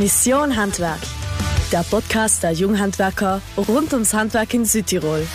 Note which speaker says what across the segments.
Speaker 1: Mission Handwerk, der Podcast der Junghandwerker rund ums Handwerk in Südtirol.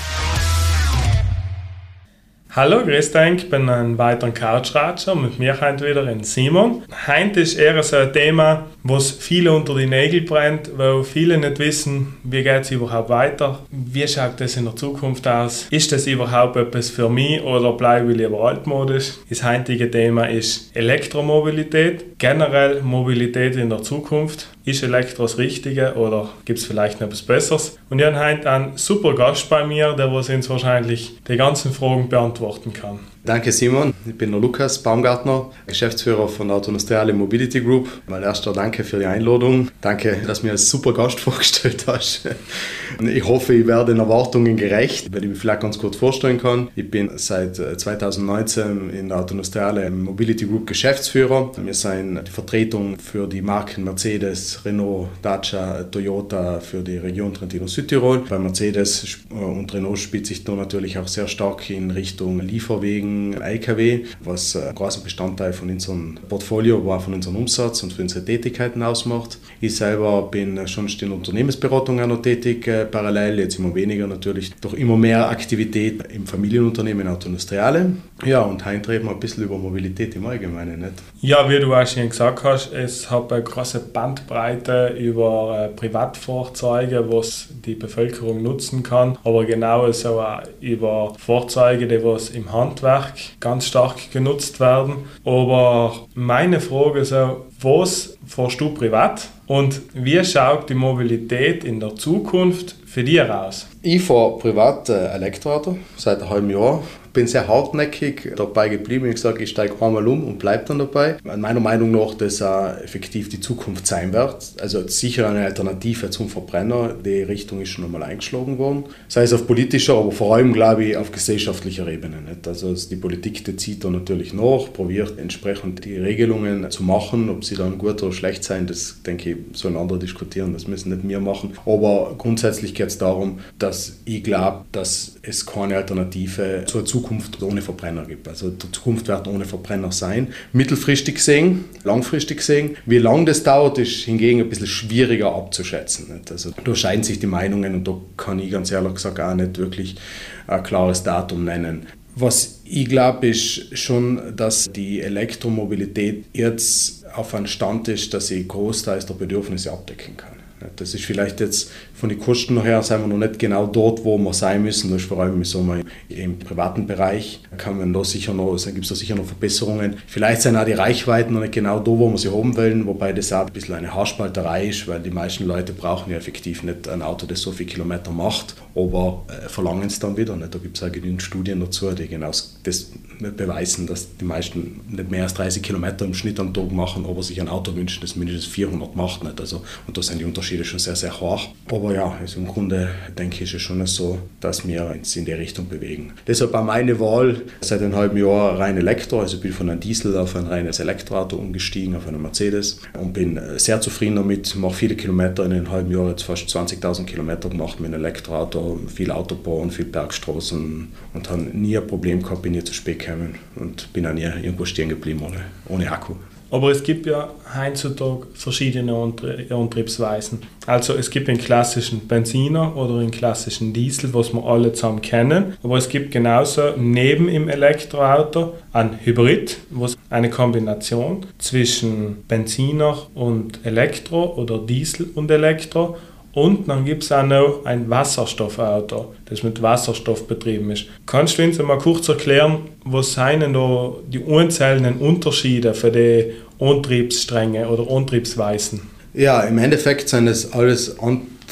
Speaker 2: Hallo, grüß dich, ich bin ein weiterer Couchratscher und mit mir heute wieder ein Simon. Heute ist eher so ein Thema, was viele unter die Nägel brennt, weil viele nicht wissen, wie geht es überhaupt weiter, wie schaut das in der Zukunft aus, ist das überhaupt etwas für mich oder bleibe ich lieber altmodisch. Das heutige Thema ist Elektromobilität, generell Mobilität in der Zukunft. Ist Elektro das Richtige oder gibt es vielleicht noch etwas Besseres? Und ich habe heute einen super Gast bei mir, der uns wahrscheinlich die ganzen Fragen beantworten kann.
Speaker 3: Danke Simon, ich bin der Lukas Baumgartner, Geschäftsführer von der Autonostriale Mobility Group. Mal erster Danke für die Einladung. Danke, dass du mir als super Gast vorgestellt hast. Ich hoffe, ich werde den Erwartungen gerecht, wenn ich mich vielleicht ganz kurz vorstellen kann. Ich bin seit 2019 in der Autonostriale Mobility Group Geschäftsführer. Wir sind die Vertretung für die Marken Mercedes, Renault, Dacia, Toyota für die Region Trentino-Südtirol. Bei Mercedes und Renault spielt sich da natürlich auch sehr stark in Richtung Lieferwegen LKW, was ein großer Bestandteil von unserem Portfolio war, von unserem Umsatz und für unsere Tätigkeiten ausmacht. Ich selber bin schon in der Unternehmensberatung auch noch tätig, äh, parallel, jetzt immer weniger natürlich, doch immer mehr Aktivität im Familienunternehmen Autonostriale. Ja, und heute reden wir ein bisschen über Mobilität im Allgemeinen. Nicht?
Speaker 2: Ja, wie du auch schon gesagt hast, es hat eine große Bandbreite über äh, Privatfahrzeuge, was die Bevölkerung nutzen kann, aber genauso auch über Fahrzeuge, die was im Handwerk Netzwerk ganz stark genutzt werden. Aber meine Frage ist auch, was fährst du privat und wie schaut die Mobilität in der Zukunft für dich aus?
Speaker 3: Ich fahre privat äh, Elektroauto seit einem halben Jahr bin sehr hartnäckig dabei geblieben. Ich gesagt, ich steige einmal um und bleibe dann dabei. Meiner Meinung nach, dass auch effektiv die Zukunft sein wird. Also sicher eine Alternative zum Verbrenner. Die Richtung ist schon einmal eingeschlagen worden. Sei es auf politischer, aber vor allem, glaube ich, auf gesellschaftlicher Ebene. Nicht? Also die Politik die zieht da natürlich nach, probiert entsprechend die Regelungen zu machen. Ob sie dann gut oder schlecht sein, das denke ich, sollen andere diskutieren. Das müssen nicht wir machen. Aber grundsätzlich geht es darum, dass ich glaube, dass es keine Alternative zur Zukunft Zukunft ohne Verbrenner gibt. Also die Zukunft wird ohne Verbrenner sein. Mittelfristig gesehen, langfristig gesehen. Wie lange das dauert, ist hingegen ein bisschen schwieriger abzuschätzen. Also da scheiden sich die Meinungen und da kann ich ganz ehrlich gesagt auch nicht wirklich ein klares Datum nennen. Was ich glaube, ist schon, dass die Elektromobilität jetzt auf einem Stand ist, dass sie großteils der Bedürfnisse abdecken kann. Das ist vielleicht jetzt von den Kosten her sind wir noch nicht genau dort, wo wir sein müssen. Das ist vor allem so im privaten Bereich. Da kann man da sicher noch, gibt es da sicher noch Verbesserungen. Vielleicht sind auch die Reichweiten noch nicht genau da, wo wir sie haben wollen, wobei das auch ein bisschen eine Haarspalterei ist, weil die meisten Leute brauchen ja effektiv nicht ein Auto, das so viele Kilometer macht, aber äh, verlangen es dann wieder nicht. Da gibt es auch genügend Studien dazu, die genau das beweisen, dass die meisten nicht mehr als 30 Kilometer im Schnitt am Tag machen, aber sich ein Auto wünschen, das mindestens 400 macht. Nicht. Also, und da sind die Unterschiede schon sehr, sehr hoch. Aber ja, also im Grunde denke ich, ist es schon so, dass wir uns in die Richtung bewegen. Deshalb war meine Wahl seit einem halben Jahr rein Elektro, also ich bin von einem Diesel auf ein reines Elektroauto umgestiegen, auf einen Mercedes und bin sehr zufrieden damit, mache viele Kilometer in einem halben Jahr, jetzt fast 20.000 Kilometer gemacht mit einem Elektroauto, viel Autobahn, viel Bergstraßen und habe nie ein Problem gehabt, bin nie zu spät gekommen und bin auch nie irgendwo stehen geblieben ohne, ohne Akku.
Speaker 2: Aber es gibt ja heutzutage verschiedene Antriebsweisen. Also es gibt einen klassischen Benziner oder einen klassischen Diesel, was wir alle zusammen kennen. Aber es gibt genauso neben im Elektroauto ein Hybrid, was eine Kombination zwischen Benziner und Elektro oder Diesel und Elektro und dann gibt es auch noch ein Wasserstoffauto, das mit Wasserstoff betrieben ist. Kannst du uns mal kurz erklären, was sind da die einzelnen Unterschiede für die Antriebsstränge oder Antriebsweisen?
Speaker 3: Ja, im Endeffekt sind es alles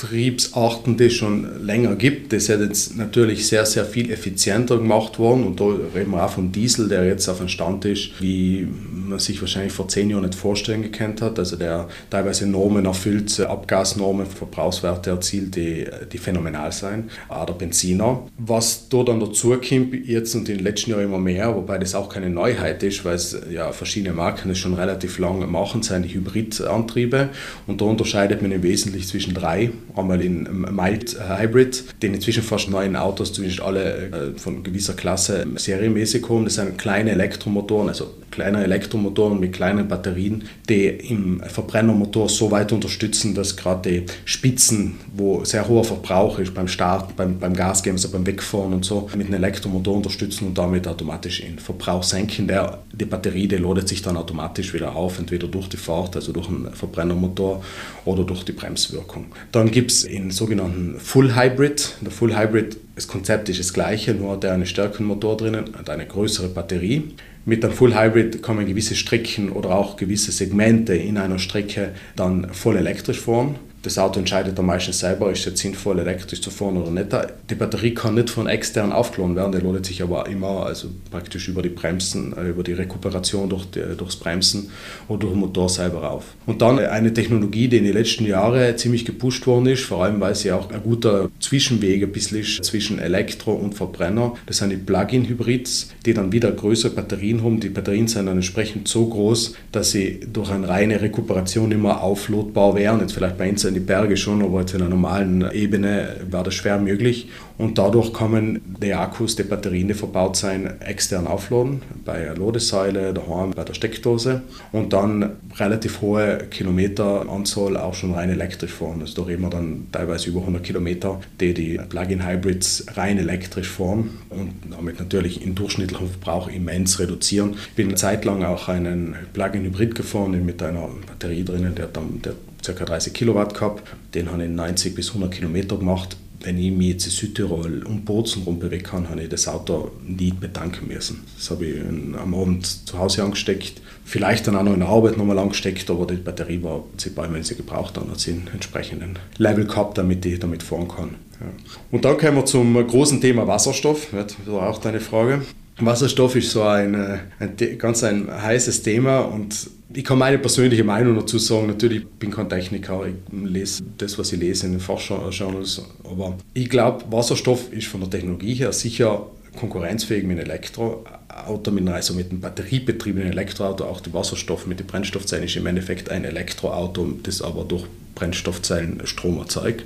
Speaker 3: Antriebsarten, die es schon länger gibt. Das ist jetzt natürlich sehr, sehr viel effizienter gemacht worden. Und da reden wir auch vom Diesel, der jetzt auf einem Stand ist, wie man sich wahrscheinlich vor zehn Jahren nicht vorstellen gekannt hat. Also der teilweise Normen erfüllt, Abgasnormen, Verbrauchswerte erzielt, die, die phänomenal sind. Auch der Benziner. Was da dann dazu kommt, jetzt und in den letzten Jahren immer mehr, wobei das auch keine Neuheit ist, weil es ja verschiedene Marken das schon relativ lange machen, sind die Hybridantriebe. Und da unterscheidet man im Wesentlichen zwischen drei. Einmal in Mild Hybrid, den inzwischen fast neuen Autos, zumindest alle äh, von gewisser Klasse serienmäßig kommen. Das sind kleine Elektromotoren, also kleine Elektromotoren mit kleinen Batterien, die im Verbrennermotor so weit unterstützen, dass gerade die Spitzen, wo sehr hoher Verbrauch ist beim Start, beim, beim Gasgeben, also beim Wegfahren und so, mit einem Elektromotor unterstützen und damit automatisch den Verbrauch senken. Der, die Batterie, die ladet sich dann automatisch wieder auf, entweder durch die Fahrt, also durch einen Verbrennermotor oder durch die Bremswirkung. Dann gibt es den sogenannten Full Hybrid. Der Full Hybrid, das Konzept ist das gleiche, nur hat er einen stärkeren Motor drinnen und eine größere Batterie. Mit einem Full Hybrid kann man gewisse Strecken oder auch gewisse Segmente in einer Strecke dann voll elektrisch fahren das Auto entscheidet dann meistens selber, ist es jetzt sinnvoll, elektrisch zu fahren oder nicht. Die Batterie kann nicht von extern aufgeladen werden, die ladet sich aber immer, also praktisch über die Bremsen, äh, über die Rekuperation durch die, durchs Bremsen oder durch den Motor selber auf. Und dann eine Technologie, die in den letzten Jahren ziemlich gepusht worden ist, vor allem weil sie auch ein guter Zwischenweg ein bisschen ist zwischen Elektro und Verbrenner. Das sind die Plug-in-Hybrids, die dann wieder größere Batterien haben. Die Batterien sind dann entsprechend so groß, dass sie durch eine reine Rekuperation immer auflotbar wären. Jetzt vielleicht bei in die Berge schon, aber jetzt in einer normalen Ebene wäre das schwer möglich. Und dadurch man die Akkus, die Batterien, die verbaut sein, extern aufladen, bei der Ladesäule, daheim, bei der Steckdose und dann relativ hohe Kilometeranzahl auch schon rein elektrisch fahren. Also da reden wir dann teilweise über 100 Kilometer, die die Plug-in-Hybrids rein elektrisch fahren und damit natürlich den durchschnittlichen Verbrauch immens reduzieren. Ich bin eine Zeit lang auch einen Plug-in-Hybrid gefahren mit einer Batterie drinnen, der, dann, der ca. 30 Kilowatt gehabt. Den habe ich 90 bis 100 Kilometer gemacht. Wenn ich mich jetzt in Südtirol um Bozen rum bewegen kann, habe ich das Auto nie bedanken müssen. Das habe ich am Abend zu Hause angesteckt, vielleicht dann auch noch in der Arbeit nochmal angesteckt, aber die Batterie war prinzipiell, wenn sie gebraucht dann hat sie einen entsprechenden Level gehabt, damit ich damit fahren kann. Ja. Und dann kommen wir zum großen Thema Wasserstoff. Das war auch deine Frage. Wasserstoff ist so ein, äh, ein, ganz ein heißes Thema und ich kann meine persönliche Meinung dazu sagen. Natürlich bin ich kein Techniker, ich lese das, was ich lese in den Fachjournals, aber ich glaube, Wasserstoff ist von der Technologie her sicher konkurrenzfähig mit einem Elektroauto, mit, also mit einem batteriebetriebenen Elektroauto. Auch der Wasserstoff mit den Brennstoffzellen ist im Endeffekt ein Elektroauto, das aber durch Brennstoffzellen Strom erzeugt.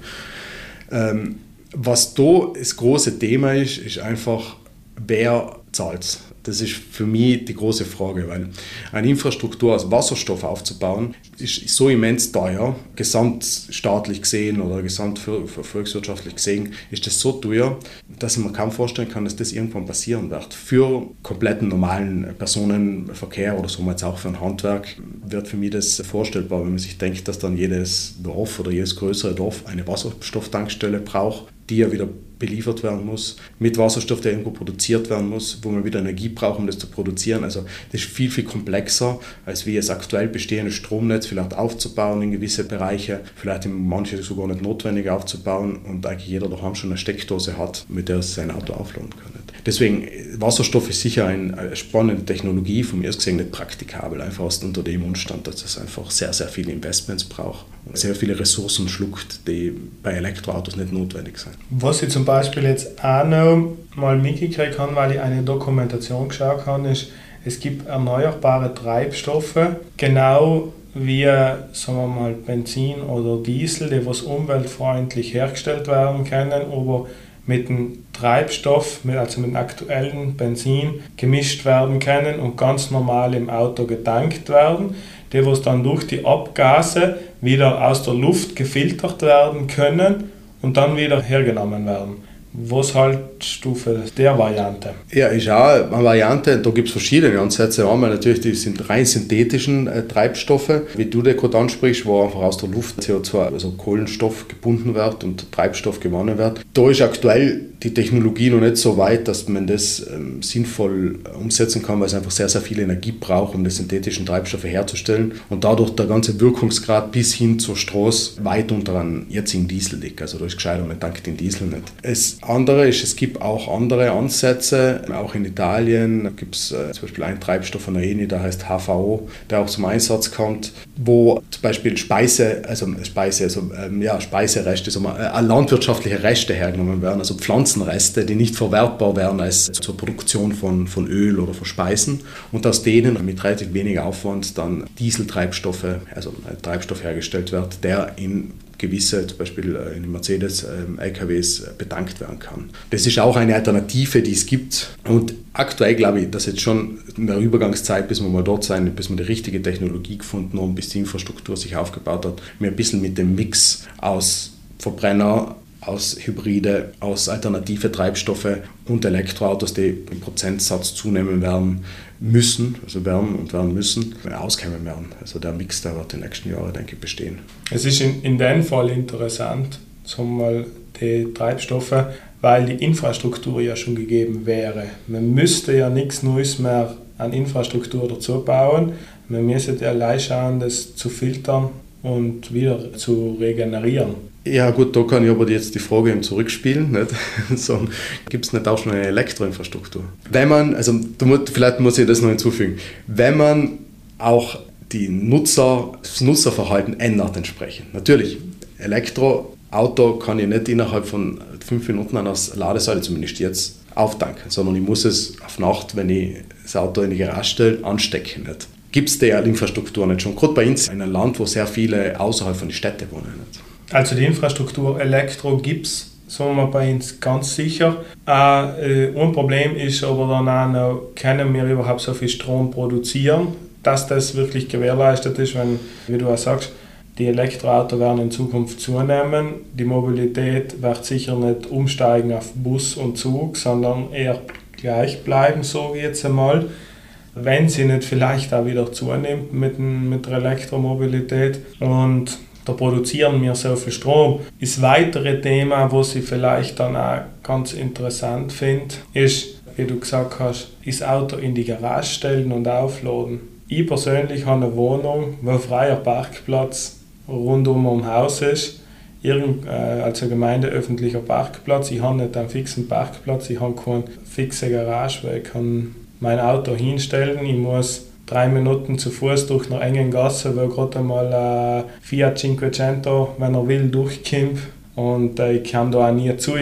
Speaker 3: Ähm, was da das große Thema ist, ist einfach, wer zahlt. Das ist für mich die große Frage, weil eine Infrastruktur aus Wasserstoff aufzubauen, ist so immens teuer, gesamtstaatlich gesehen oder gesamt volkswirtschaftlich gesehen, ist das so teuer, dass mir kaum vorstellen kann, dass das irgendwann passieren wird. Für kompletten normalen Personenverkehr oder so jetzt auch für ein Handwerk wird für mich das vorstellbar, wenn man sich denkt, dass dann jedes Dorf oder jedes größere Dorf eine Wasserstofftankstelle braucht, die ja wieder beliefert werden muss, mit Wasserstoff, der irgendwo produziert werden muss, wo man wieder Energie braucht, um das zu produzieren. Also das ist viel, viel komplexer, als wie das aktuell bestehende Stromnetz vielleicht aufzubauen in gewisse Bereiche, vielleicht in manche sogar nicht notwendig aufzubauen und eigentlich jeder daheim schon eine Steckdose hat, mit der er sein Auto aufladen kann. Deswegen, Wasserstoff ist sicher eine spannende Technologie, von mir aus gesehen nicht praktikabel, einfach aus unter dem Umstand, dass es einfach sehr, sehr viele Investments braucht und sehr viele Ressourcen schluckt, die bei Elektroautos nicht notwendig sind.
Speaker 2: Was ich zum Beispiel jetzt auch noch mal mitgekriegt habe, weil ich eine Dokumentation geschaut habe, ist, es gibt erneuerbare Treibstoffe, genau wie sagen wir mal, Benzin oder Diesel, die was umweltfreundlich hergestellt werden können, aber mit dem Treibstoff, also mit aktuellen Benzin, gemischt werden können und ganz normal im Auto getankt werden, die was dann durch die Abgase wieder aus der Luft gefiltert werden können und dann wieder hergenommen werden. Was haltest du für der Variante?
Speaker 3: Ja, ist auch eine Variante. Da gibt es verschiedene Ansätze. Einmal natürlich die sind rein synthetischen äh, Treibstoffe, wie du der gerade ansprichst, wo einfach aus der Luft CO2, also Kohlenstoff gebunden wird und Treibstoff gewonnen wird. Da ist aktuell die Technologie noch nicht so weit, dass man das ähm, sinnvoll umsetzen kann, weil es einfach sehr, sehr viel Energie braucht, um die synthetischen Treibstoffe herzustellen und dadurch der ganze Wirkungsgrad bis hin zur Straße weit unter einem jetzigen Diesel liegt. Also da ist gescheiter, man tankt den Diesel nicht. Das andere ist, es gibt auch andere Ansätze, auch in Italien gibt es äh, zum Beispiel einen Treibstoff von der ENI, der heißt HVO, der auch zum Einsatz kommt, wo zum Beispiel Speise, also Speise, also ähm, ja, Speisereste, also, äh, landwirtschaftliche Reste hergenommen werden, also Pflanzen Pflanzenreste, die nicht verwertbar wären als zur Produktion von, von Öl oder von Speisen. Und aus denen mit relativ wenig Aufwand dann Dieseltreibstoffe, also Treibstoff hergestellt wird, der in gewisse, zum Beispiel in den Mercedes-LKWs bedankt werden kann. Das ist auch eine Alternative, die es gibt. Und aktuell glaube ich, dass jetzt schon in der Übergangszeit, bis wir mal dort sein, bis wir die richtige Technologie gefunden haben, bis die Infrastruktur sich aufgebaut hat, wir ein bisschen mit dem Mix aus Verbrenner, aus Hybride, aus alternative Treibstoffe und Elektroautos, die im Prozentsatz zunehmen werden müssen, also werden und werden müssen, auskommen werden. Also der Mix, der wird die nächsten Jahre, denke ich, bestehen.
Speaker 2: Es ist in, in dem Fall interessant, sagen die Treibstoffe, weil die Infrastruktur ja schon gegeben wäre. Man müsste ja nichts Neues mehr an Infrastruktur dazu bauen. Man müsste ja allein schauen, das zu filtern und wieder zu regenerieren.
Speaker 3: Ja gut, da kann ich aber jetzt die Frage eben zurückspielen. Gibt es nicht auch schon eine Elektroinfrastruktur? Wenn man, also vielleicht muss ich das noch hinzufügen, wenn man auch die Nutzer, das Nutzerverhalten ändert entsprechend. Natürlich, Elektroauto kann ich nicht innerhalb von fünf Minuten an der Ladesäule, zumindest jetzt, auftanken, sondern ich muss es auf Nacht, wenn ich das Auto in die Garage stelle, anstecken. Gibt es die Infrastruktur nicht schon? Gerade bei uns in einem Land, wo sehr viele außerhalb von den Städten wohnen. Nicht?
Speaker 2: Also die Infrastruktur Elektro gibt es, sagen wir bei uns ganz sicher. Äh, ein Problem ist aber dann auch noch, können wir überhaupt so viel Strom produzieren, dass das wirklich gewährleistet ist, wenn, wie du auch sagst, die Elektroautos werden in Zukunft zunehmen. Die Mobilität wird sicher nicht umsteigen auf Bus und Zug, sondern eher gleich bleiben, so wie jetzt einmal. Wenn sie nicht vielleicht auch wieder zunimmt mit, mit der Elektromobilität. Und da produzieren wir so viel Strom. Das weitere Thema, was ich vielleicht dann auch ganz interessant finde, ist, wie du gesagt hast, das Auto in die Garage stellen und aufladen. Ich persönlich habe eine Wohnung, wo ein freier Parkplatz rundum um Haus ist. Irgend, äh, also gemeindeöffentlicher Parkplatz. Ich habe nicht einen fixen Parkplatz, ich habe keine fixe Garage, weil ich kann mein Auto hinstellen. Ich muss drei Minuten zu Fuß durch eine engen Gasse, wo gerade einmal ein Fiat Cinquecento, wenn er will, durchkommt. Und äh, ich kam da auch nie zu.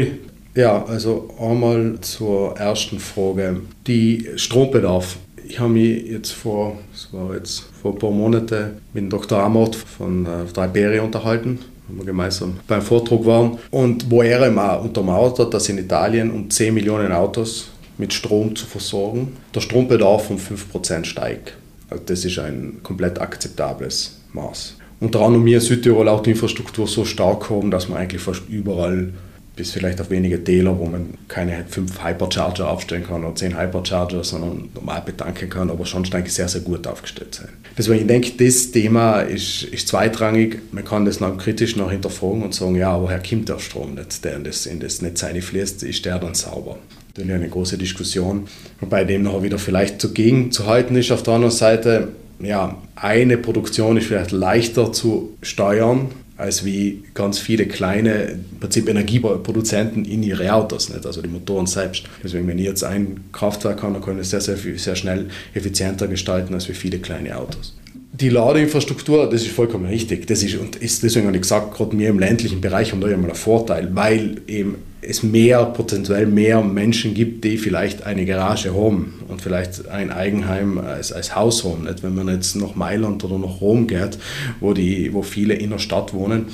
Speaker 3: Ja, also einmal zur ersten Frage. Die Strombedarf. Ich habe mich jetzt vor, das war jetzt vor ein paar Monaten mit dem Dr. Amort von äh, Iberia unterhalten, wo wir gemeinsam beim Vortrag waren. Und wo er auch untermauert hat, dass in Italien um 10 Millionen Autos mit Strom zu versorgen, der Strombedarf um 5% steigt. Also das ist ein komplett akzeptables Maß. Unter anderem wir in Südtirol auch die Infrastruktur so stark haben, dass man eigentlich fast überall bis vielleicht auf wenige Täler, wo man keine fünf Hypercharger aufstellen kann oder zehn Hypercharger, sondern normal betanken kann, aber schon eigentlich sehr, sehr gut aufgestellt sein. Deswegen ich denke das Thema ist, ist zweitrangig. Man kann das noch kritisch noch hinterfragen und sagen, ja, woher kommt der Strom nicht, der in das, in das Netz fließt, ist der dann sauber? Natürlich eine große Diskussion, wobei dem noch wieder vielleicht dagegen zu halten ist. Auf der anderen Seite, ja, eine Produktion ist vielleicht leichter zu steuern, als wie ganz viele kleine im Prinzip Energieproduzenten in ihre Autos, nicht? also die Motoren selbst. Deswegen, wenn ich jetzt ein Kraftwerk habe, dann kann ich es sehr, sehr, sehr schnell effizienter gestalten als wie viele kleine Autos. Die Ladeinfrastruktur, das ist vollkommen richtig. Das ist, und ist deswegen habe ich gesagt, gerade wir im ländlichen Bereich haben da ja mal einen Vorteil, weil eben es mehr, potenziell mehr Menschen gibt, die vielleicht eine Garage haben und vielleicht ein Eigenheim als, als Haus haben. Nicht? Wenn man jetzt nach Mailand oder nach Rom geht, wo, die, wo viele in der Stadt wohnen,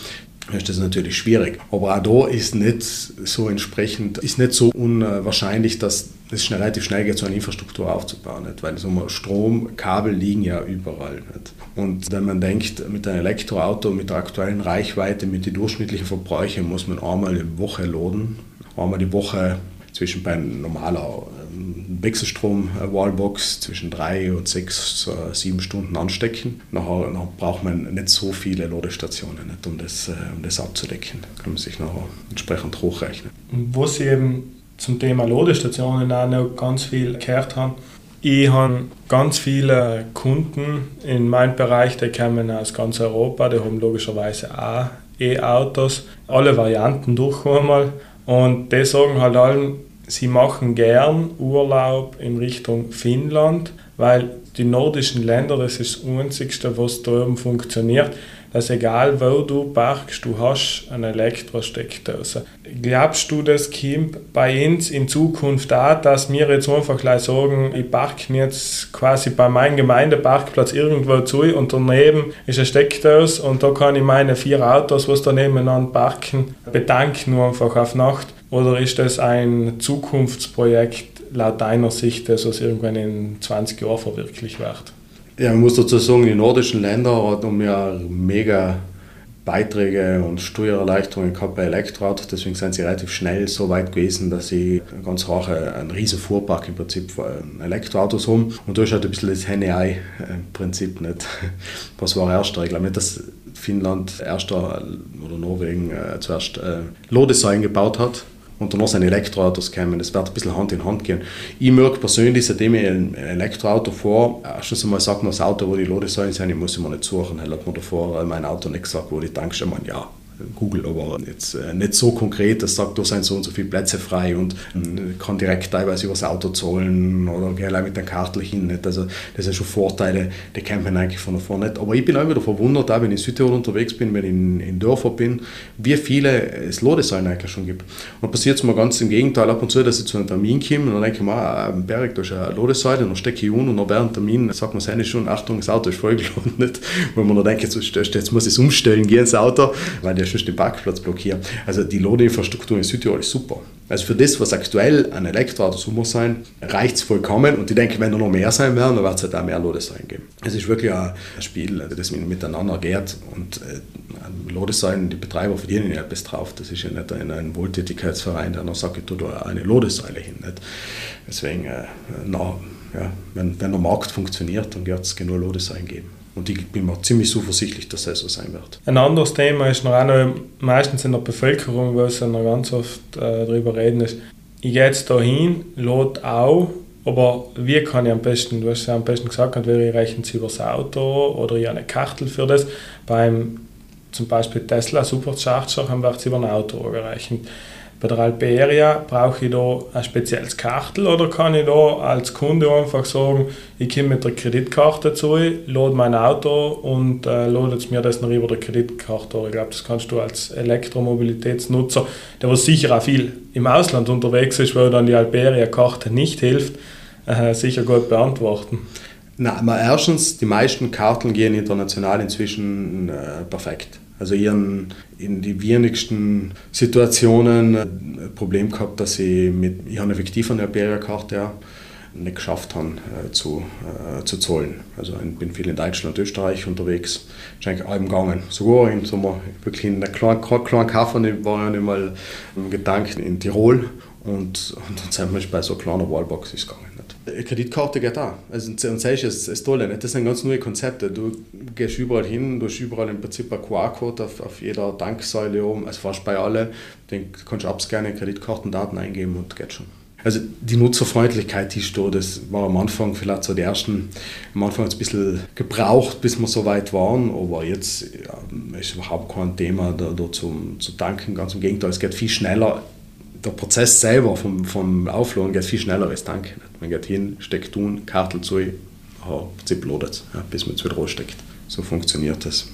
Speaker 3: ist das natürlich schwierig. Aber auch da ist nicht so entsprechend, ist nicht so unwahrscheinlich, dass es schnell, relativ schnell geht, so eine Infrastruktur aufzubauen. Nicht? Weil so Stromkabel liegen ja überall. Nicht? Und wenn man denkt, mit einem Elektroauto, mit der aktuellen Reichweite, mit den durchschnittlichen Verbräuchen, muss man einmal die Woche laden, einmal die Woche zwischen bei normaler Wechselstrom-Wallbox zwischen drei und sechs, äh, sieben Stunden anstecken. Nachher, nachher braucht man nicht so viele Ladestationen, nicht, um, das, äh, um das abzudecken. Kann man sich nachher entsprechend hochrechnen.
Speaker 2: Wo Sie eben zum Thema Ladestationen auch noch ganz viel gehört haben, ich habe ganz viele Kunden in meinem Bereich, die kommen aus ganz Europa, die haben logischerweise auch E-Autos, alle Varianten durch einmal. Und die sagen halt allen, sie machen gern Urlaub in Richtung Finnland, weil die nordischen Länder, das ist das Einzige, was da oben funktioniert. dass egal wo du parkst, du hast eine Elektrosteckdose. Glaubst du, das kommt bei uns in Zukunft auch, dass wir jetzt einfach gleich sagen, ich parke jetzt quasi bei meinem Gemeindeparkplatz irgendwo zu und daneben ist eine Steckdose und da kann ich meine vier Autos, was da nebeneinander parken, bedanken nur einfach auf Nacht? Oder ist das ein Zukunftsprojekt laut deiner Sicht, das was irgendwann in 20 Jahren verwirklicht wird?
Speaker 3: Ja, man muss dazu sagen, die nordischen Länder haben ja mega Beiträge und Steuererleichterungen gehabt bei Elektroautos. Deswegen sind sie relativ schnell so weit gewesen, dass sie ganz äh, einen riesen Fuhrpark im Prinzip von Elektroautos haben. Und da ist halt ein bisschen das Henne-Ei-Prinzip nicht. Was war erster? Ich glaube nicht, dass Finnland erster oder Norwegen äh, zuerst äh, Ladesäulen gebaut hat und danach sind Elektroautos kommen. Das wird ein bisschen Hand in Hand gehen. Ich merke persönlich, seitdem ich ein Elektroauto fahre, erstens einmal sagt man das Auto, wo die sind, ich muss immer nicht suchen. Hat man davor mein Auto nicht gesagt, wo die Tankstelle, ja, Google, aber jetzt äh, nicht so konkret, dass sagt, da sind so und so viele Plätze frei und äh, kann direkt teilweise über das Auto zahlen oder gehe mit der Karte hin. Nicht? Also das sind schon Vorteile, die kennt man eigentlich von davor nicht. Aber ich bin auch wieder verwundert, auch wenn ich in Südtirol unterwegs bin, wenn ich in, in Dörfern bin, wie viele es Ladesäulen eigentlich schon gibt. Und passiert es mir ganz im Gegenteil ab und zu, dass ich zu einem Termin komme und dann denke ich mir, ah, am Berg, da ist eine Ladesäule, dann stecke ich un und dann während dem Termin sagt man seine schon, Achtung, das Auto ist vollgeladen. Weil man dann denkt, jetzt, jetzt muss ich es umstellen, gehe ins Auto, weil der schon den Parkplatz blockieren. Also die Ladeinfrastruktur in Südtirol ist super. Also für das, was aktuell an Elektroautos muss sein, reicht es vollkommen. Und ich denke, wenn da noch mehr sein werden, dann wird es halt auch mehr Ladesäulen geben. Es ist wirklich ein Spiel, das miteinander geht. Und äh, Ladesäulen, die Betreiber verdienen ja etwas drauf. Das ist ja nicht ein, ein Wohltätigkeitsverein, der noch sagt, ich tue da eine Ladesäule hin. Nicht? Deswegen, äh, na, ja, wenn, wenn der Markt funktioniert, dann wird es genug Ladesäulen geben. Und ich bin mir ziemlich zuversichtlich, dass das so sein wird.
Speaker 2: Ein anderes Thema ist noch, auch meistens in der Bevölkerung, wo es noch ganz oft äh, darüber reden ist, ich gehe jetzt da hin, lade auch, aber wie kann ich am besten, du hast ja am besten gesagt, entweder ich rechne es übers Auto oder ich habe eine Kachel für das. Beim zum Beispiel Tesla Supercharger haben wir es über ein Auto gerechnet. Bei der Alperia brauche ich da ein spezielles Kartel oder kann ich da als Kunde einfach sagen, ich komme mit der Kreditkarte zu, lade mein Auto und äh, lade mir das noch über der Kreditkarte. Ich glaube, das kannst du als Elektromobilitätsnutzer, der was sicher auch viel im Ausland unterwegs ist, weil dann die Alperia-Karte nicht hilft, äh, sicher gut beantworten.
Speaker 3: Na, erstens, die meisten Karten gehen international inzwischen äh, perfekt. Also ihren, in die wenigsten Situationen ein äh, Problem gehabt, dass sie mit ihren effektiv an der Iberia-Karte ja, nicht geschafft haben äh, zu, äh, zu zahlen. Also ich bin viel in Deutschland und Österreich unterwegs, ist eigentlich allem gegangen. Sogar in, so wirklich in einer kleinen, kleinen Kaffee war ich nicht mal Gedanken in Tirol und, und dann sind wir bei so einer kleinen Wallbox gegangen. Kreditkarte geht auch. Also, und das ist das Tolle. Nicht? Das sind ganz neue Konzepte. Du gehst überall hin, du hast überall im Prinzip ein QR-Code auf, auf jeder Tanksäule oben, also fast bei allen. Du kannst du abscannen, Kreditkartendaten eingeben und geht schon. Also die Nutzerfreundlichkeit die da, das war am Anfang vielleicht so die ersten, am Anfang hat es ein bisschen gebraucht, bis wir so weit waren, aber jetzt ja, ist überhaupt kein Thema da, da zum, zu tanken, ganz im Gegenteil, es geht viel schneller der Prozess selber vom, vom Aufladen geht viel schneller als Tanken. Man geht hin, steckt tun, Kartel zu, im Prinzip lodet ja, bis man es wieder raussteckt. So funktioniert das.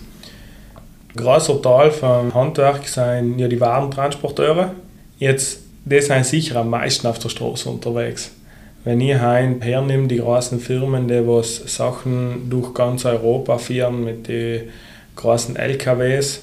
Speaker 2: Großer Teil vom Handwerk sind ja die Warentransporteure. Jetzt, die sind sicher am meisten auf der Straße unterwegs. Wenn ich heim hernehme, die großen Firmen, die was Sachen durch ganz Europa führen mit den großen LKWs,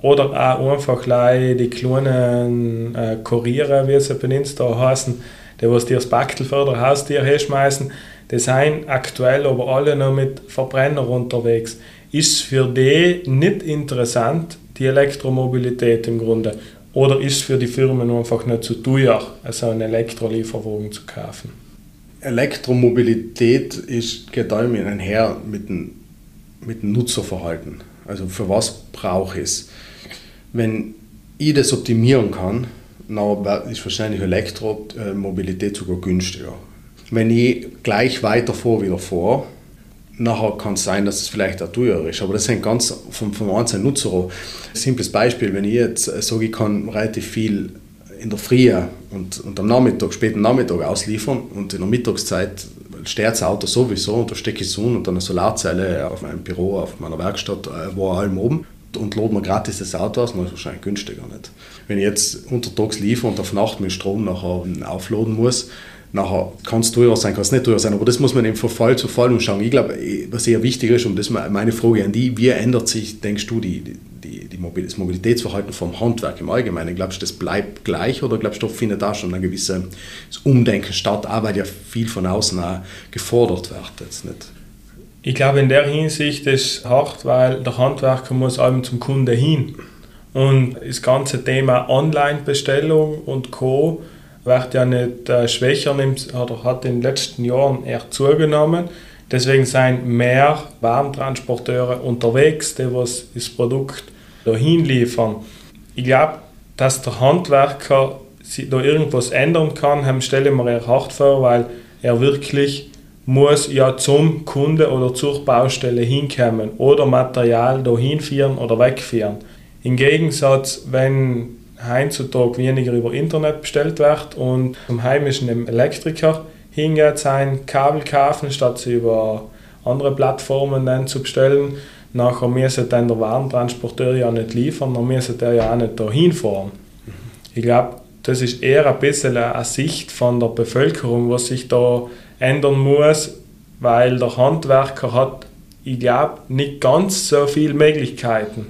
Speaker 2: oder auch einfach die kleinen äh, Kuriere, wie sie bei uns da heißen, die was dir das Backel vor der Haustür hinschmeißen, die sind aktuell aber alle noch mit Verbrenner unterwegs. Ist für die nicht interessant, die Elektromobilität im Grunde? Oder ist für die Firmen einfach nicht zu teuer, also einen Elektrolieferwagen zu kaufen?
Speaker 3: Elektromobilität ist, geht einher mit dem, mit dem Nutzerverhalten. Also für was brauche ich es? Wenn ich das optimieren kann, dann ist wahrscheinlich Elektromobilität sogar günstiger. Wenn ich gleich weiter vor wie davor, nachher kann es sein, dass es vielleicht auch teurer ist. Aber das hängt ganz vom, vom einzelnen Nutzer ab. Simples Beispiel, wenn ich jetzt sage, ich kann relativ viel in der Früh und, und am Nachmittag, späten Nachmittag ausliefern und in der Mittagszeit steht das Auto sowieso und da stecke ich es un und dann eine Solarzelle auf meinem Büro, auf meiner Werkstatt, äh, wo allem oben und lade mir gratis das Auto aus, dann ist es wahrscheinlich günstiger nicht. Wenn ich jetzt untertags liefere und auf Nacht mit Strom nachher aufladen muss, nachher kann es teuer sein, kann es nicht teuer sein, aber das muss man eben von Fall zu Fall umschauen. Ich glaube, was sehr wichtig ist, und das ist meine Frage an die, wie ändert sich, denkst du, die, die, die das Mobilitätsverhalten vom Handwerk im Allgemeinen? Glaubst du, das bleibt gleich oder glaubst du, findet da schon ein gewisses Umdenken statt, auch weil ja viel von außen auch gefordert wird jetzt nicht?
Speaker 2: Ich glaube, in der Hinsicht ist es hart, weil der Handwerker muss allem zum Kunde hin. Und das ganze Thema Online-Bestellung und Co. wird ja nicht äh, schwächer, oder hat in den letzten Jahren eher zugenommen. Deswegen sind mehr Warentransporteure unterwegs, die was das Produkt dahin liefern. Ich glaube, dass der Handwerker da irgendwas ändern kann, stelle ich mir eher hart vor, weil er wirklich muss ja zum Kunde oder zur Baustelle hinkommen oder Material dahin führen oder wegführen. Im Gegensatz, wenn heutzutage weniger über Internet bestellt wird und zum heimischen Elektriker hingeht, sein Kabel kaufen, statt sie über andere Plattformen dann zu bestellen, nachher müssen dann der Warentransporteur ja nicht liefern, dann müssen der ja auch nicht dahin fahren. Ich glaube, das ist eher ein bisschen eine Sicht von der Bevölkerung, was sich da ändern muss, weil der Handwerker hat, ich glaube, nicht ganz so viele Möglichkeiten.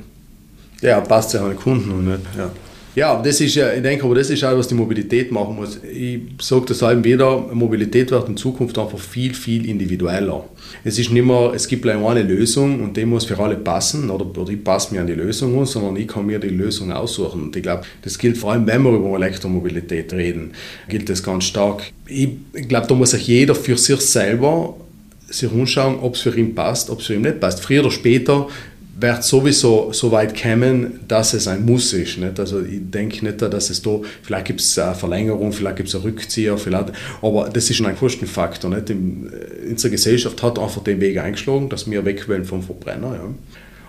Speaker 3: Ja, passt ja an den Kunden und nicht. Ja. Ja, das ist ich denke, aber das ist auch, was die Mobilität machen muss. Ich sage das halt wieder, Mobilität wird in Zukunft einfach viel, viel individueller. Es ist nicht mehr, es gibt eine Lösung und die muss für alle passen oder, oder ich passe mir an die Lösung an, sondern ich kann mir die Lösung aussuchen. Und ich glaube, das gilt vor allem, wenn wir über Elektromobilität reden, gilt das ganz stark. Ich, ich glaube, da muss sich jeder für sich selber sich anschauen, ob es für ihn passt, ob es für ihn nicht passt. Früher oder später wird sowieso so weit kommen, dass es ein Muss ist. Nicht? Also ich denke nicht, dass es da, vielleicht gibt es eine Verlängerung, vielleicht gibt es einen Rückzieher, vielleicht, aber das ist schon ein Kostenfaktor. Nicht? Äh, unsere Gesellschaft hat einfach den Weg eingeschlagen, dass wir weg wollen vom Verbrenner. Ja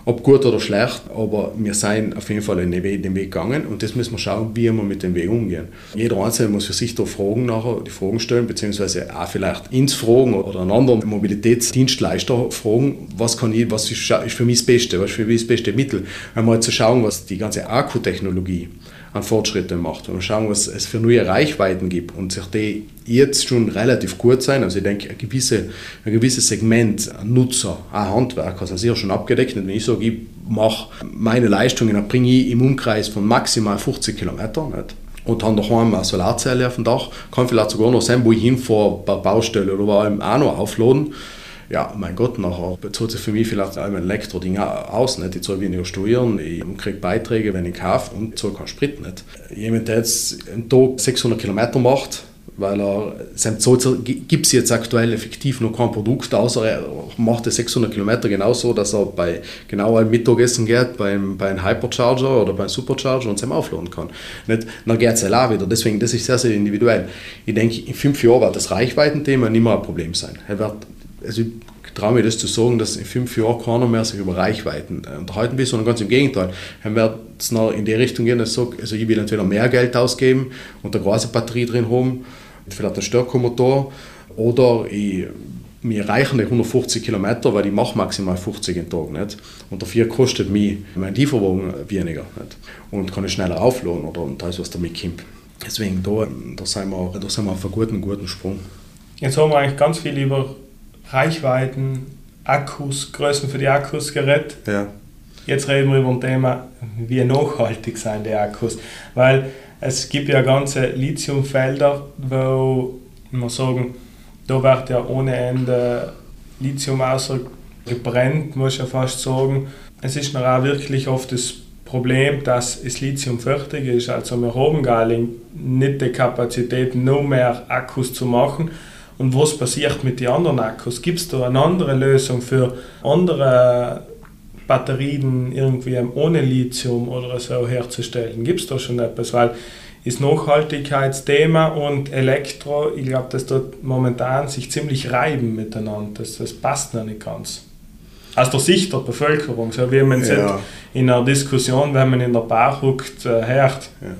Speaker 3: ob gut oder schlecht, aber wir sind auf jeden Fall Weg, den Weg gegangen und das müssen wir schauen, wie wir mit dem Weg umgehen. Jeder Einzelne muss für sich da Fragen nachher, die Fragen stellen, beziehungsweise auch vielleicht ins Fragen oder einen anderen Mobilitätsdienstleister fragen, was kann ich, was ist, für mich das Beste, was ist für mich das beste Mittel. Einmal zu schauen, was die ganze Akkutechnologie an Fortschritte macht. Und schauen, was es für neue Reichweiten gibt und sich die jetzt schon relativ gut sein. Also ich denke, ein, gewisse, ein gewisses Segment an Nutzer, auch Handwerker, sind sicher schon abgedeckt. Wenn ich sage, ich mache meine Leistungen, dann bringe ich im Umkreis von maximal 50 Kilometern. Nicht? und habe daheim eine Solarzelle auf dem Dach, kann vielleicht sogar noch sein, wo ich hinfahre, bei Baustelle oder wo auch noch aufladen ja, mein Gott, nachher bezahlt sich für mich vielleicht auch ein Elektroding aus. Nicht? Ich zahle weniger Steuern, ich kriege Beiträge, wenn ich kaufe und zahle keinen Sprit. Nicht? Jemand, der jetzt einen Tag 600 Kilometer macht, weil er gibt es jetzt aktuell effektiv noch kein Produkt, außer er macht die 600 Kilometer genauso, dass er bei genau einem Mittagessen geht, beim, bei einem Hypercharger oder beim Supercharger und es aufladen kann. Nicht? Dann geht es auch wieder. Deswegen, das ist sehr, sehr individuell. Ich denke, in fünf Jahren wird das Reichweitenthema nicht mehr ein Problem sein. Er wird also ich traue mir das zu sagen, dass in fünf Jahren keiner mehr sich über Reichweiten äh, unterhalten will, sondern ganz im Gegenteil. Dann wird es noch in die Richtung gehen, dass ich sage, also ich will entweder mehr Geld ausgeben und eine große Batterie drin haben, vielleicht einen Stärkemotor, oder ich, mir reichen die 150 Kilometer, weil ich mache maximal 50 im Tag. Nicht? Und dafür kostet mich mein Lieferwagen weniger. Nicht? Und kann ich schneller aufladen oder und alles, was damit kommt. Deswegen, da, da, sind wir, da sind wir auf einem guten, guten Sprung.
Speaker 2: Jetzt haben wir eigentlich ganz viel über Reichweiten, Akkus, Größen für die Akkus geredet. Ja. Jetzt reden wir über ein Thema, wie nachhaltig sind die Akkus. Weil es gibt ja ganze Lithiumfelder, wo man sagen, da wird ja ohne Ende Lithium außer gebrennt, muss ich ja fast sagen. Es ist noch auch wirklich oft das Problem, dass das Lithium fertig ist. Also wir haben gar nicht die Kapazität, noch mehr Akkus zu machen und was passiert mit den anderen Akkus? Gibt es da eine andere Lösung für andere Batterien irgendwie ohne Lithium oder so herzustellen? Gibt es da schon etwas? Weil ist Nachhaltigkeitsthema und Elektro, ich glaube, dass dort momentan sich ziemlich reiben miteinander. Das, das passt noch nicht ganz. Aus der Sicht der Bevölkerung, so wie man es ja. in einer Diskussion, wenn man in der Bar huckt, äh, hört.
Speaker 3: Ja.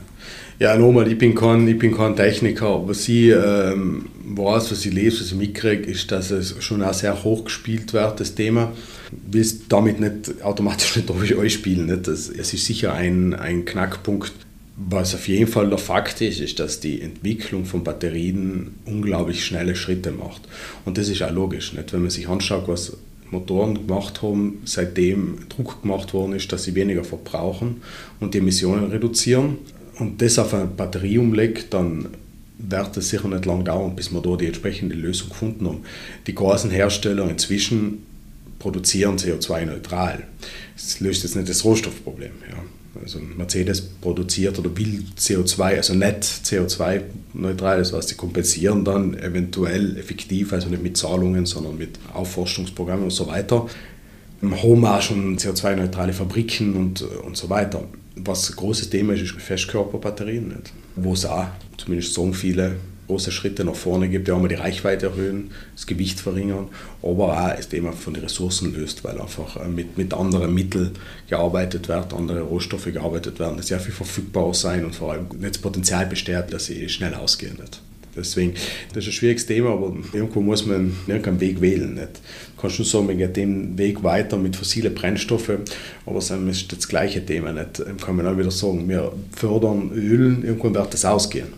Speaker 3: Ja, nochmal, ich bin kein, ich bin kein Techniker, aber sie ähm, weiß, was ich lese, was ich mitkriege, ist, dass es schon auch sehr hoch gespielt wird, das Thema. Ich will es damit nicht automatisch nicht durch euch spielen. Nicht? Das, es ist sicher ein, ein Knackpunkt. Was auf jeden Fall der Fakt ist, ist, dass die Entwicklung von Batterien unglaublich schnelle Schritte macht. Und das ist auch logisch. Nicht? Wenn man sich anschaut, was Motoren gemacht haben, seitdem Druck gemacht worden ist, dass sie weniger verbrauchen und die Emissionen reduzieren und das auf eine Batterie umlegt, dann wird es sicher nicht lange dauern, bis wir da die entsprechende Lösung gefunden haben. Die großen Hersteller inzwischen produzieren CO2-neutral. Das löst jetzt nicht das Rohstoffproblem. Ja. Also Mercedes produziert oder will CO2, also nicht CO2-neutral, das heißt, sie kompensieren dann eventuell effektiv, also nicht mit Zahlungen, sondern mit Aufforschungsprogrammen und so weiter. Haben auch schon CO2-neutrale Fabriken und, und so weiter. Was ein großes Thema ist, ist Festkörperbatterien, nicht? wo es auch, zumindest so viele, große Schritte nach vorne gibt, ja, die Reichweite erhöhen, das Gewicht verringern, aber auch das Thema von den Ressourcen löst, weil einfach äh, mit, mit anderen Mitteln gearbeitet wird, andere Rohstoffe gearbeitet werden, die sehr viel verfügbarer sein und vor allem das Potenzial besteht, dass sie schnell ausgehen. Nicht? Deswegen, das ist ein schwieriges Thema, aber irgendwo muss man irgendeinen Weg wählen. Nicht? Du kannst schon sagen, man geht den Weg weiter mit fossilen Brennstoffen, aber es ist das gleiche Thema. Nicht? Kann man auch wieder sagen, wir fördern Öl, irgendwann wird das ausgehen.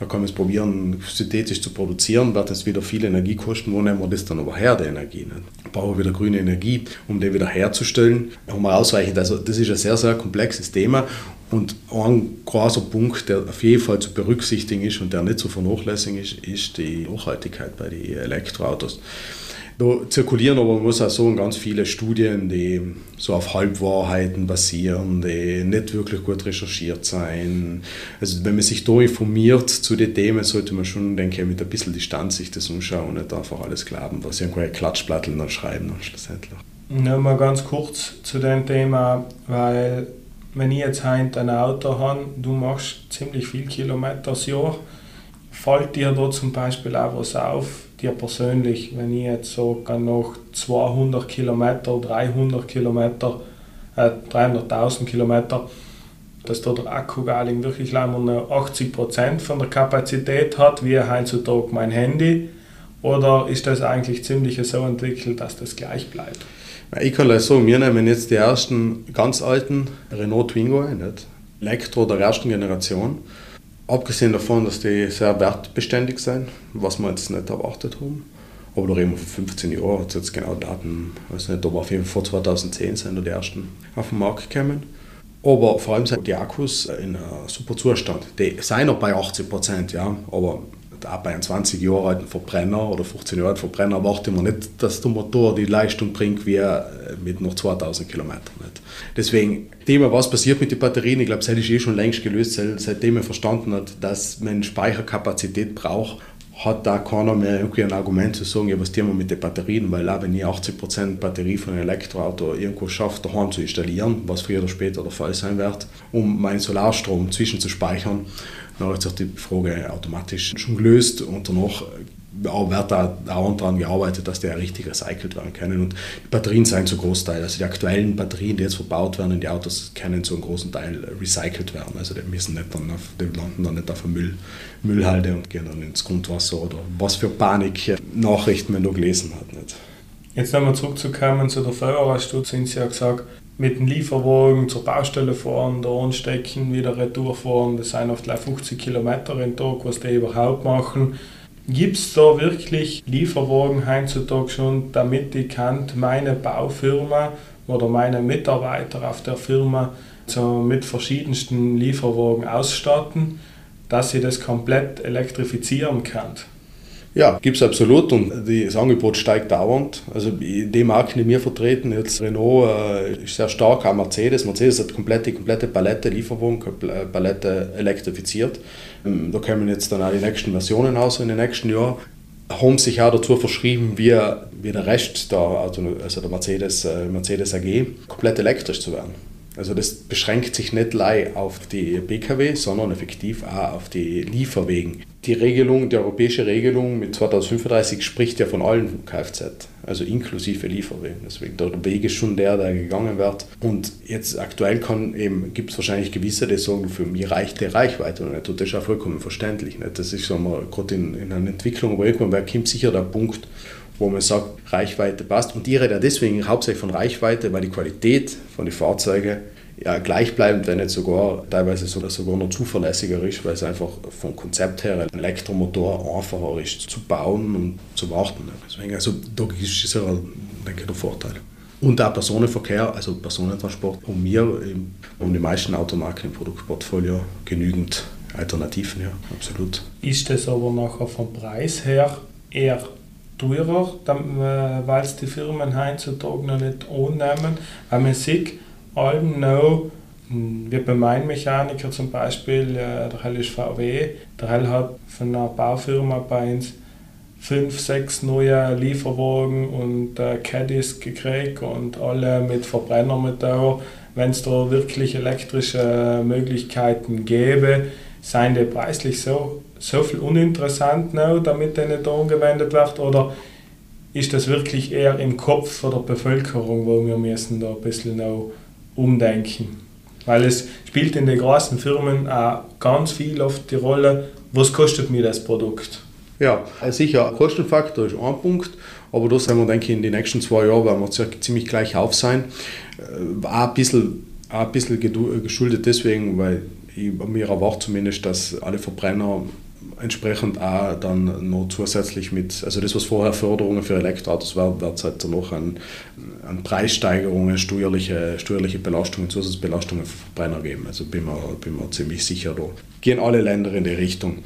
Speaker 3: Da kann man es probieren, synthetisch zu produzieren, wird es wieder viel Energie kosten. Wo nehmen wir das dann aber her, die Energie? Nicht? Brauchen wir wieder grüne Energie, um die wieder herzustellen. Haben ausreichend. Also das ist ein sehr, sehr komplexes Thema. Und ein großer Punkt, der auf jeden Fall zu berücksichtigen ist und der nicht zu vernachlässigen ist, ist die Nachhaltigkeit bei den Elektroautos. Da zirkulieren aber, man muss auch sagen, ganz viele Studien, die so auf Halbwahrheiten basieren, die nicht wirklich gut recherchiert sein. Also wenn man sich da informiert zu den Themen, sollte man schon, denke ich, mit ein bisschen Distanz sich das anschauen und nicht einfach alles glauben, was irgendwelche Klatschplatteln dann schreiben dann schlussendlich.
Speaker 2: Nur mal ganz kurz zu dem Thema, weil wenn ich jetzt heute ein Auto habe, du machst ziemlich viel Kilometer das Jahr, fällt dir da zum Beispiel auch was auf, dir persönlich, wenn ich jetzt so noch 200 Kilometer, 300 Kilometer, äh, 300.000 Kilometer, dass da der Akkugaling wirklich nur 80% von der Kapazität hat, wie heutzutage mein Handy, oder ist das eigentlich ziemlich so entwickelt, dass das gleich bleibt?
Speaker 3: Ich kann gleich sagen, wir nehmen jetzt die ersten ganz alten Renault Twingo nicht? Elektro der ersten Generation. Abgesehen davon, dass die sehr wertbeständig sind, was wir jetzt nicht erwartet haben. Aber da reden wir von 15 Jahren, hat jetzt genau Daten, weiß nicht, aber auf jeden Fall vor 2010 sind die ersten auf den Markt gekommen. Aber vor allem sind die Akkus in einem super Zustand. Die sind noch bei 80 Prozent, ja, aber auch bei einem 20 Jahre alten Verbrenner oder 15 Jahre alten Verbrenner erwartet man nicht, dass der Motor die Leistung bringt wie mit noch 2000 Kilometern. Deswegen, Thema, was passiert mit den Batterien, ich glaube, das ist eh schon längst gelöst, seitdem man verstanden hat, dass man Speicherkapazität braucht, hat da keiner mehr irgendwie ein Argument zu sagen, ja, was tun wir mit den Batterien, weil auch wenn ich 80% Batterie von einem Elektroauto irgendwo schafft, daheim zu installieren, was früher oder später der Fall sein wird, um meinen Solarstrom zwischenzuspeichern, dann hat sich die Frage automatisch schon gelöst und danach wird da auch daran gearbeitet, dass die richtig recycelt werden können. Und die Batterien sind zu Großteil, also die aktuellen Batterien, die jetzt verbaut werden in die Autos, können zu einem großen Teil recycelt werden. Also die müssen nicht dann auf, die landen dann nicht auf der Müll, Müllhalde und gehen dann ins Grundwasser oder was für Panik-Nachrichten man da gelesen hat. Nicht.
Speaker 2: Jetzt nochmal zurückzukommen zu der Feuerwehrstutz, sind Sie ja gesagt, mit dem Lieferwagen zur Baustelle fahren, da anstecken, wieder retour fahren. Das sind oft 50 Kilometer im Tag, was die überhaupt machen. Gibt es da wirklich Lieferwagen heutzutage schon, damit ich kann meine Baufirma oder meine Mitarbeiter auf der Firma so mit verschiedensten Lieferwagen ausstatten, dass sie das komplett elektrifizieren kann?
Speaker 3: Ja, gibt es absolut und das Angebot steigt dauernd. Also die Marken, die wir vertreten, jetzt Renault äh, ist sehr stark, auch Mercedes. Mercedes hat komplett, die komplette Palette Lieferung, Palette elektrifiziert. Ähm, da kommen jetzt dann auch die nächsten Versionen aus in den nächsten Jahren. Haben sich auch dazu verschrieben, wie, wie der Rest der, also der Mercedes, äh, Mercedes AG komplett elektrisch zu werden. Also das beschränkt sich nicht allein auf die Pkw, sondern effektiv auch auf die Lieferwegen. Die Regelung, die europäische Regelung mit 2035 spricht ja von allen Kfz, also inklusive Lieferwegen. Deswegen der Weg ist schon der, der gegangen wird. Und jetzt aktuell gibt es wahrscheinlich gewisse, die sagen, für mich reicht die Reichweite nicht. Und das ist auch vollkommen verständlich. Nicht? Das ist gerade in, in einer Entwicklung, wo irgendwann kommt sicher der Punkt, wo man sagt, Reichweite passt. Und ich rede ja deswegen hauptsächlich von Reichweite, weil die Qualität von den Fahrzeugen ja, gleichbleibend, wenn nicht sogar teilweise sogar, sogar noch zuverlässiger ist, weil es einfach vom Konzept her ein Elektromotor einfacher ist zu bauen und zu warten. Deswegen, also da ist es ja, denke ich, der Vorteil. Und auch Personenverkehr, also Personentransport, um mir, um die meisten Automarken im Produktportfolio genügend Alternativen, ja, absolut.
Speaker 2: Ist das aber nachher vom Preis her eher teurer, äh, weil es die Firmen heutzutage noch nicht annehmen. Weil man sieht, allem noch, hm, wie bei meinem Mechaniker zum Beispiel, äh, der Hell ist VW, der Hell hat von einer Baufirma bei uns fünf, sechs neue Lieferwagen und äh, Caddies gekriegt und alle mit Verbrennermotor. Wenn es da wirklich elektrische Möglichkeiten gäbe, seien die preislich so so viel uninteressant noch, damit der nicht angewendet wird? Oder ist das wirklich eher im Kopf der Bevölkerung, wo wir müssen da ein bisschen noch umdenken? Weil es spielt in den großen Firmen auch ganz viel auf die Rolle, was kostet mir das Produkt?
Speaker 3: Ja, sicher, Kostenfaktor ist ein Punkt, aber da sind wir, denke ich, in den nächsten zwei Jahren werden wir ziemlich gleich auf sein. Äh, auch ein bisschen, ein bisschen geschuldet deswegen, weil ich mir erwarte zumindest, dass alle Verbrenner entsprechend auch dann noch zusätzlich mit, also das, was vorher Förderungen für Elektroautos war, wird es halt noch an, an Preissteigerungen, steuerliche, steuerliche Belastungen, Zusatzbelastungen für Verbrenner geben. Also bin mir, bin mir ziemlich sicher, da gehen alle Länder in die Richtung.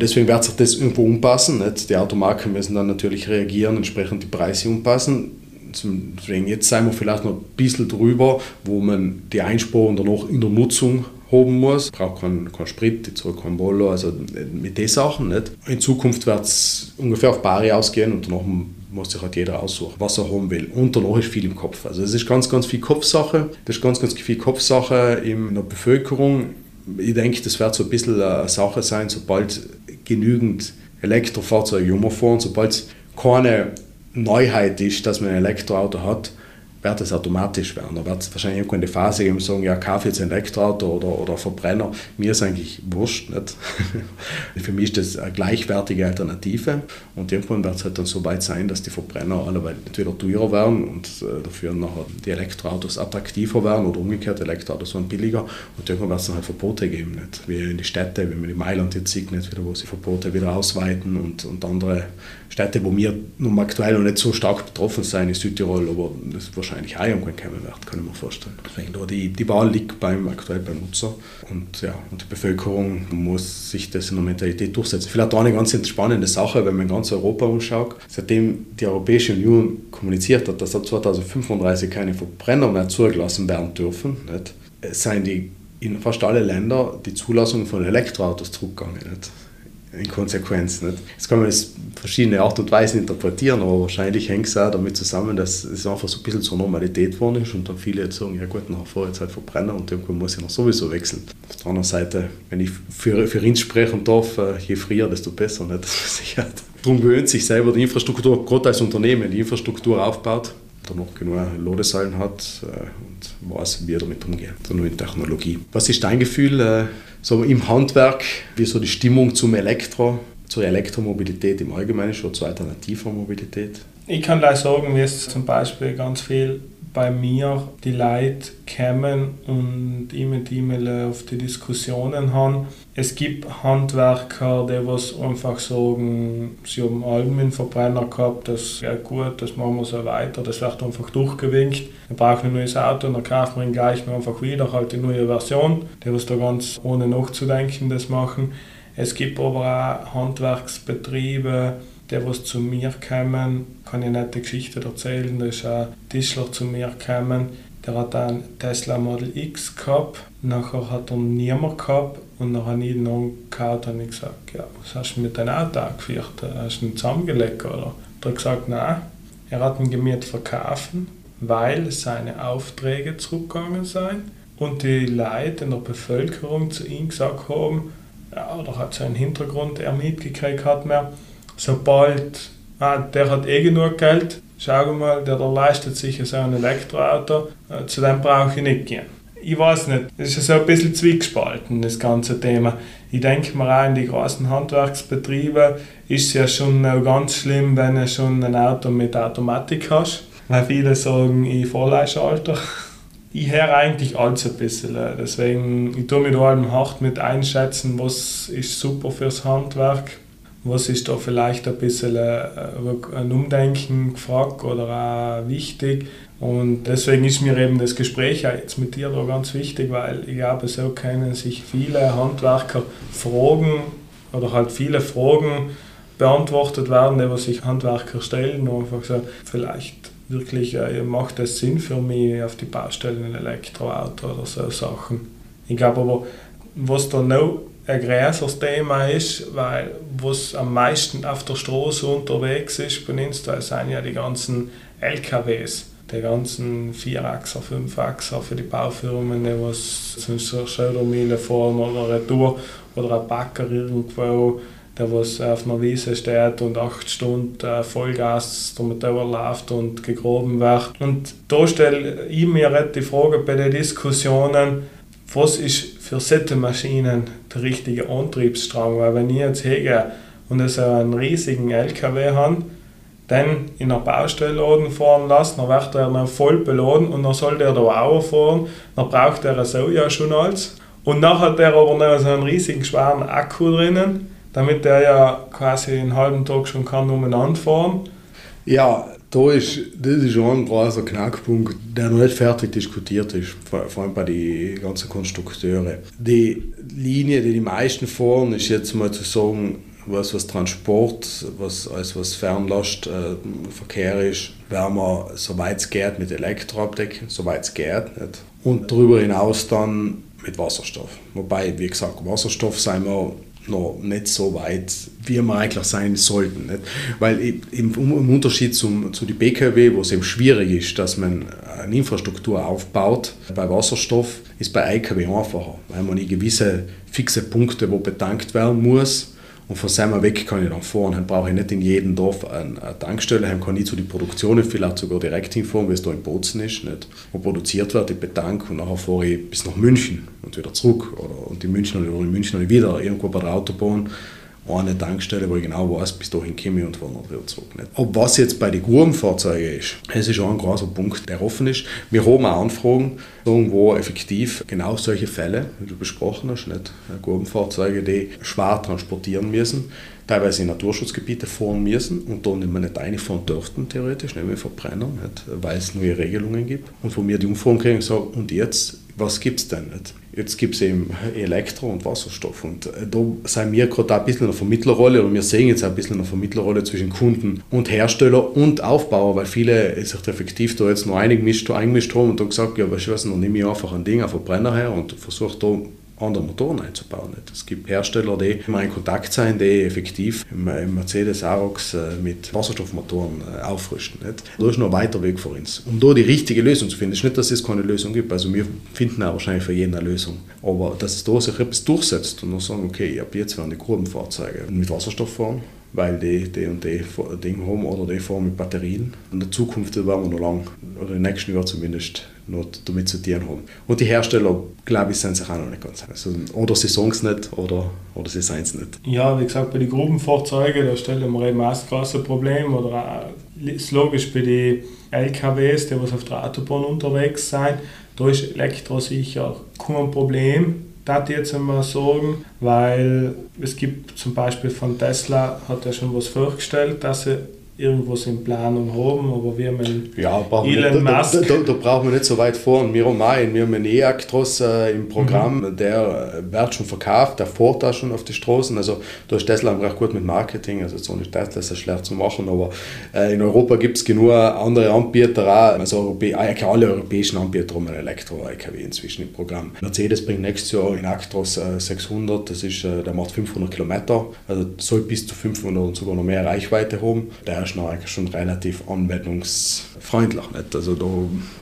Speaker 3: Deswegen wird sich das irgendwo umpassen. Nicht? Die Automarken müssen dann natürlich reagieren, entsprechend die Preise umpassen. Deswegen jetzt sind wir vielleicht noch ein bisschen drüber, wo man die Einsparungen dann noch in der Nutzung haben muss. Braucht keinen kein Sprit, ich zahle kein Bolo, also mit den Sachen nicht. In Zukunft wird es ungefähr auf Bari ausgehen und danach muss sich halt jeder aussuchen, was er haben will. Und danach ist viel im Kopf. Also es ist ganz, ganz viel Kopfsache. Das ist ganz, ganz viel Kopfsache in der Bevölkerung. Ich denke, das wird so ein bisschen eine Sache sein, sobald genügend Elektrofahrzeuge rumfahren, sobald es keine Neuheit ist, dass man ein Elektroauto hat, wird es automatisch werden. Da wird es wahrscheinlich irgendwann eine Phase geben, sagen, ja, kaufe jetzt ein Elektroauto oder, oder Verbrenner. Mir ist eigentlich wurscht. Nicht? Für mich ist das eine gleichwertige Alternative. Und irgendwann wird es halt dann so weit sein, dass die Verbrenner alle entweder teurer werden und äh, dafür nachher die Elektroautos attraktiver werden oder umgekehrt, Elektroautos werden billiger. Und irgendwann wird es dann halt Verbote geben. Nicht? Wie in die Städte, wie man in Mailand jetzt sieht, nicht? Wieder, wo sie Verbote wieder ausweiten und, und andere Städte, wo wir nun aktuell noch nicht so stark betroffen sind, in Südtirol, aber das ist wahrscheinlich auch irgendwann kommen wird, kann ich mir vorstellen. Deswegen die, die Wahl liegt beim, aktuell beim Nutzer und, ja, und die Bevölkerung muss sich das in der Mentalität durchsetzen. Vielleicht auch eine ganz spannende Sache, wenn man ganz Europa umschaut. Seitdem die Europäische Union kommuniziert hat, dass ab 2035 keine Verbrenner mehr zugelassen werden dürfen, nicht, seien die in fast alle Länder die Zulassung von Elektroautos zurückgegangen. In Konsequenz. Nicht? Jetzt kann man es verschiedene Art und Weisen interpretieren, aber wahrscheinlich hängt es auch damit zusammen, dass es einfach so ein bisschen zur Normalität geworden ist und dann viele jetzt sagen, ja gut, nachher fahre jetzt halt verbrennen und irgendwann muss ich noch sowieso wechseln. Auf der anderen Seite, wenn ich für, für ihn sprechen darf, äh, je früher, desto besser. Nicht? Darum gewöhnt sich selber die Infrastruktur, gerade als Unternehmen, die Infrastruktur aufbaut, dann noch genug Ladesäulen hat äh, und weiß, wie er damit umgeht. So nur in Technologie. Was ist dein Gefühl? So im Handwerk, wie so die Stimmung zum Elektro, zur Elektromobilität im Allgemeinen, schon zur alternativer Mobilität?
Speaker 2: Ich kann gleich sagen, wie es zum Beispiel ganz viel bei mir die Leute kommen und immer die auf die Diskussionen haben. Es gibt Handwerker, die was einfach sagen, sie haben allem einen Verbrenner gehabt, das ja gut, das machen wir so weiter, das wird einfach durchgewinkt. Wir brauchen ein neues Auto, dann kaufen wir ihn gleich einfach wieder, halt die neue Version, die was da ganz ohne nachzudenken das machen. Es gibt aber auch Handwerksbetriebe, die, was zu mir kommen, kann ich die Geschichte erzählen. Da ist ein Tischler zu mir gekommen, der hat einen Tesla Model X gehabt, nachher hat er niemand gehabt und dann habe ich ihn angehört und ich gesagt, ja, was hast du mit deinem Auto angeführt? Hast du ihn zusammengelegt oder? Er hat gesagt, nein, er hat ihn gemietet verkaufen, weil seine Aufträge zurückgegangen sind und die Leute in der Bevölkerung zu ihm gesagt haben, ja, oder hat so einen Hintergrund er mitgekriegt hat mehr, sobald, ah, der hat eh genug Geld, schau mal, der, der leistet sich so ein Elektroauto, äh, zu dem brauche ich nicht gehen. Ich weiß nicht, es ist so ein bisschen zwiegespalten, das ganze Thema. Ich denke mir auch in die großen Handwerksbetriebe ist es ja schon ganz schlimm, wenn du schon ein Auto mit Automatik hast. Weil viele sagen, ich Volleinschalter. Ich höre eigentlich alles ein bisschen. Deswegen, ich tue mich da allem hart mit einschätzen, was ist super fürs Handwerk, was ist da vielleicht ein bisschen äh, ein Umdenken gefragt oder auch wichtig. Und deswegen ist mir eben das Gespräch jetzt mit dir da ganz wichtig, weil ich glaube, so können sich viele Handwerker fragen oder halt viele Fragen beantwortet werden, die sich Handwerker stellen und einfach so, vielleicht wirklich, äh, macht es Sinn für mich auf die Baustelle ein Elektroauto oder so Sachen. Ich glaube aber, was da noch ein größeres Thema ist, weil was am meisten auf der Straße unterwegs ist bei uns, da sind ja die ganzen LKWs, die ganzen 4-Achser, 5-Achser für die Baufirmen, die was so Schaudermühle fahren oder eine Tour oder ein Backer irgendwo der was auf einer Wiese steht und acht Stunden äh, Vollgas der Motor läuft und gegraben wird. Und da stelle ich mir die Frage bei den Diskussionen, was ist für solche Maschinen der richtige Antriebsstrang? Weil wenn ich jetzt hege und so einen riesigen LKW habe, dann in einer Baustelle fahren lassen, dann wird er dann voll beladen und dann soll der da auch fahren, dann braucht er so ja schon alles. Und dann hat er aber noch so einen riesigen schweren Akku drinnen damit der ja quasi einen halben Tag schon kann umeinander fahren.
Speaker 3: Ja, da ist, das ist schon ein großer Knackpunkt, der noch nicht fertig diskutiert ist, vor, allem bei den ganzen Konstrukteuren. Die Linie, die die meisten fahren, ist jetzt mal zu sagen, was, was Transport, was, alles was Fernlast, äh, Verkehr ist, werden wir, soweit es geht, mit Elektro abdecken, soweit es geht. Nicht? Und darüber hinaus dann mit Wasserstoff. Wobei, wie gesagt, Wasserstoff sind wir noch nicht so weit, wie wir eigentlich sein sollten. Nicht? Weil im, Unterschied zum, zu den BKW, wo es eben schwierig ist, dass man eine Infrastruktur aufbaut, bei Wasserstoff ist bei IKW einfacher, weil man gewisse fixe Punkte, wo betankt werden muss, und von seinem weg kann ich dann fahren. Dann brauche ich nicht in jedem Dorf eine, Tankstelle. Dann kann ich zu den Produktionen vielleicht sogar direkt hinfahren, wie es da in Bozen ist, nicht? wo produziert wird, ich bedanke und nachher fahre ich bis nach München und wieder zurück. Oder, und in München oder in München wieder irgendwo bei der Autobahn eine Tankstelle, wo ich genau weiß, bis dahin komme ich und fahre noch wieder zurück. Nicht? Ob was jetzt bei den Grubenfahrzeugen ist, es ist schon ein großer Punkt, der offen ist. Wir haben auch Anfragen, wo effektiv genau solche Fälle, wie du besprochen hast, nicht? Grubenfahrzeuge, die schwer transportieren müssen, teilweise in Naturschutzgebiete fahren müssen und da nicht mehr reinfahren dürften, theoretisch, nicht mehr Verbrenner, nicht? weil es neue Regelungen gibt. Und wo wir die Umfragen kriegen, sagen, und jetzt, was gibt es denn nicht? Jetzt gibt es eben Elektro und Wasserstoff. Und äh, da sind wir gerade ein bisschen in der Vermittlerrolle und wir sehen jetzt ein bisschen eine Vermittlerrolle zwischen Kunden und Hersteller und Aufbauer, weil viele sich effektiv da jetzt noch eingemischt, eingemischt haben und dann gesagt, ja, weißt du was, dann nehme ich einfach ein Ding, einen Verbrenner her und versuche da andere Motoren einzubauen. Es gibt Hersteller, die immer in Kontakt sind, die effektiv im Mercedes Arox äh, mit Wasserstoffmotoren äh, auffrischen. Da ist noch ein weiter Weg für uns. Um da die richtige Lösung zu finden, ist nicht, dass es keine Lösung gibt. Also wir finden auch wahrscheinlich für jeden eine Lösung. Aber dass es da sich etwas durchsetzt und dann sagen, okay, ab jetzt werden die Grubenfahrzeuge mit Wasserstoff fahren, weil die die und die Ding haben oder die fahren mit Batterien. In der Zukunft werden wir noch lang, oder im nächsten Jahr zumindest, noch damit zu tun haben. Und die Hersteller, glaube ich, sind sich auch noch nicht ganz also, Oder sie sagen es nicht oder, oder sie seien es nicht.
Speaker 2: Ja, wie gesagt, bei den Grubenfahrzeugen, da stellen wir eben auch das große Problem. Oder ist logisch bei den LKWs, die auf der Autobahn unterwegs sind, da ist Elektro sicher kein Problem das jetzt einmal sagen, weil es gibt zum Beispiel von Tesla, hat er schon was vorgestellt, dass sie irgendwas in Planung haben, aber wir haben
Speaker 3: ja, Elon Musk. Da, da, da, brauchen wir nicht so weit fahren. Wir haben einen, wir haben einen E-Actros äh, im Programm, mhm. der wird schon verkauft, der fährt auch schon auf die Straßen. Also da ist Tesla recht gut mit Marketing, also so nicht Tesla ist schlecht zu machen, aber äh, in Europa gibt es genug andere Anbieter auch, also Europä eigentlich alle europäischen Anbieter haben ein Elektro-IKW inzwischen im Programm. Mercedes bringt nächstes Jahr in Actros äh, 600, das ist, äh, der macht 500 Kilometer, also soll bis zu 500 und sogar noch mehr Reichweite haben. Der noch eigentlich schon relativ anwendungsfreundlich. Nicht? Also da,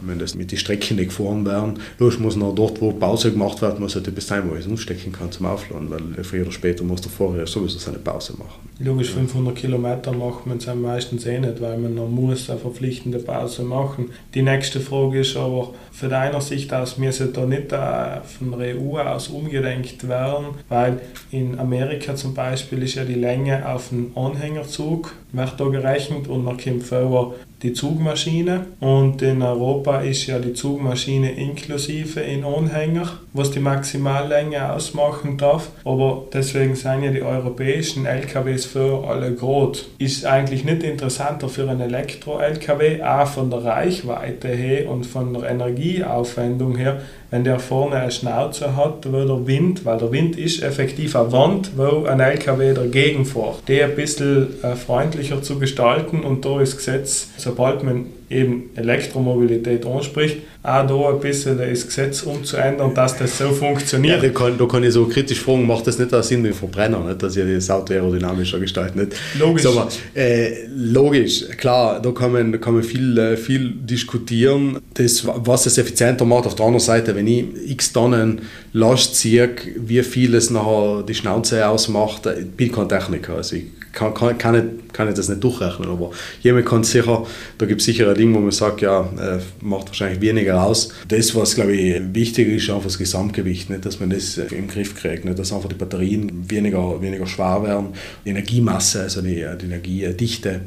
Speaker 3: wenn das mit den Strecken nicht gefahren werden, los muss noch dort, wo Pause gemacht wird, muss halt bis dahin, wo ich es umstecken kann zum Aufladen, weil früher oder später muss der Vorher sowieso seine Pause machen.
Speaker 2: Logisch, 500 Kilometer macht man es am meistens eh nicht, weil man noch muss eine verpflichtende Pause machen. Die nächste Frage ist aber, von deiner Sicht aus, sollten da nicht von der EU aus umgedenkt werden, weil in Amerika zum Beispiel ist ja die Länge auf einen Anhängerzug, wird da gerechnet und dann kommt vorher die Zugmaschine. Und in Europa ist ja die Zugmaschine inklusive in Anhänger, was die Maximallänge ausmachen darf, aber deswegen sind ja die europäischen LKWs für alle groß. Ist eigentlich nicht interessanter für einen Elektro-LKW, auch von der Reichweite her und von der Energieaufwendung her, wenn der vorne eine Schnauze hat, wo der Wind, weil der Wind ist effektiv eine Wand, wo ein LKW dagegen fährt, die ein bisschen äh, freundlicher zu gestalten und da ist Gesetz, sobald man eben Elektromobilität anspricht, auch da ein bisschen das Gesetz umzuändern, dass das so funktioniert.
Speaker 3: Ja, da, kann, da kann ich so kritisch fragen, macht das nicht auch Sinn mit dem Verbrenner, nicht? dass ihr das Auto aerodynamischer gestaltet?
Speaker 2: Logisch.
Speaker 3: Mal, äh, logisch, klar, da kann man, da kann man viel, äh, viel diskutieren. Das, was es effizienter macht, auf der anderen Seite, wenn ich x Tonnen Last ziehe, wie viel es nachher die Schnauze ausmacht, ich bin kein Techniker. Also ich kann, kann, kann, ich, kann ich das nicht durchrechnen, aber jemand kann sicher, da gibt es sicher Ding, wo man sagt, ja, äh, macht wahrscheinlich weniger aus. Das, was glaube ich wichtig ist, einfach das Gesamtgewicht, nicht, dass man das im Griff kriegt, nicht, dass einfach die Batterien weniger, weniger schwer werden, die Energiemasse, also die, die Energiedichte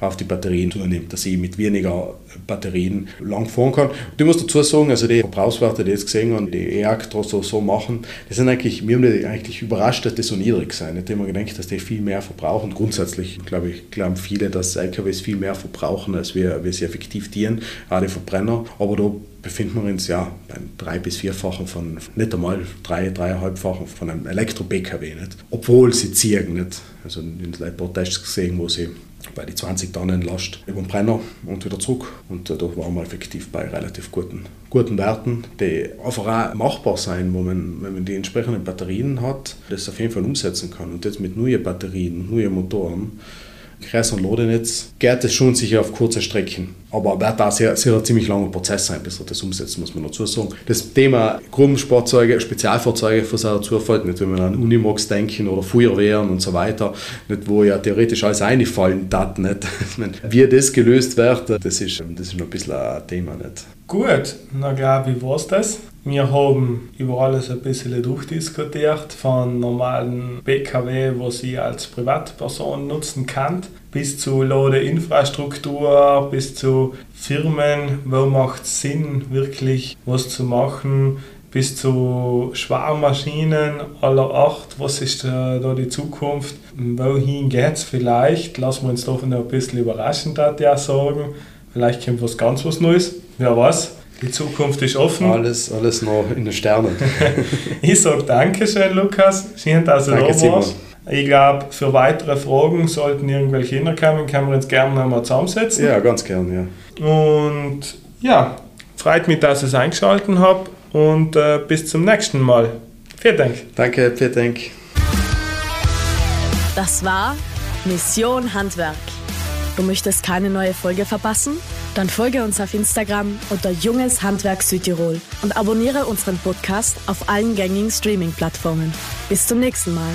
Speaker 3: auf die Batterien zunimmt, dass ich mit weniger Batterien lang fahren kann. Und ich muss dazu sagen, also die Verbrauchswerte, die ich jetzt gesehen habe, die E-Actros so, so machen, die sind eigentlich, mir haben die eigentlich überrascht, dass die so niedrig sind. Ich habe gedacht, dass die viel mehr verbrauchen. Grundsätzlich, glaube ich, glauben viele, dass LKWs viel mehr verbrauchen, als wir, wir sie effektiv dienen, auch die Verbrenner. Aber da befinden wir uns ja beim drei- bis vierfachen von, nicht einmal drei, dreieinhalbfachen von einem Elektro-PKW, Obwohl sie ziehen, nicht? Also in den Tests gesehen, wo sie bei die 20 Tonnen Last über den Brenner und wieder zurück. Und äh, da waren wir effektiv bei relativ guten, guten Werten, die einfach auch machbar sein, wo man, wenn man die entsprechenden Batterien hat, das auf jeden Fall umsetzen kann. Und jetzt mit neuen Batterien, neuen Motoren, Kreis- und Ladenetz geht es schon sicher auf kurze Strecken. Aber wird da sehr, sehr ein ziemlich langer Prozess sein, bis er das umsetzt, muss man dazu sagen. Das Thema Gruppensportzeuge, Spezialfahrzeuge, was auch dazu fällt, nicht wenn wir an Unimogs denken oder Feuerwehren und so weiter, nicht, wo ja theoretisch alles einfallen darf, nicht. Wie das gelöst wird, das ist, das ist noch ein bisschen ein Thema. Nicht.
Speaker 2: Gut, na glaube ich, war es das. Wir haben über alles ein bisschen durchdiskutiert, von normalen PKW, wo sie als Privatperson nutzen kann, bis zu Ladeinfrastruktur, bis zu Firmen, wo macht es Sinn, wirklich was zu machen, bis zu Schwarmmaschinen aller Art. Was ist da, da die Zukunft? Wohin geht es vielleicht? Lassen wir uns davon ein bisschen überraschen, da ja sagen. Vielleicht kommt was ganz was Neues. Wer weiß. Die Zukunft ist offen.
Speaker 3: Alles, alles noch in den Sternen.
Speaker 2: ich sage Dankeschön, Lukas. Schön, dass du
Speaker 3: Danke,
Speaker 2: da warst. Ich glaube, für weitere Fragen sollten irgendwelche hinkommen, können wir uns gerne nochmal zusammensetzen.
Speaker 3: Ja, ganz gern,
Speaker 2: ja. Und ja, freut mich, dass ihr es eingeschaltet habt und äh, bis zum nächsten Mal. Vielen Dank.
Speaker 3: Danke, vielen Dank.
Speaker 1: Das war Mission Handwerk. Du möchtest keine neue Folge verpassen? Dann folge uns auf Instagram unter Junges Handwerk Südtirol und abonniere unseren Podcast auf allen gängigen Streaming-Plattformen. Bis zum nächsten Mal.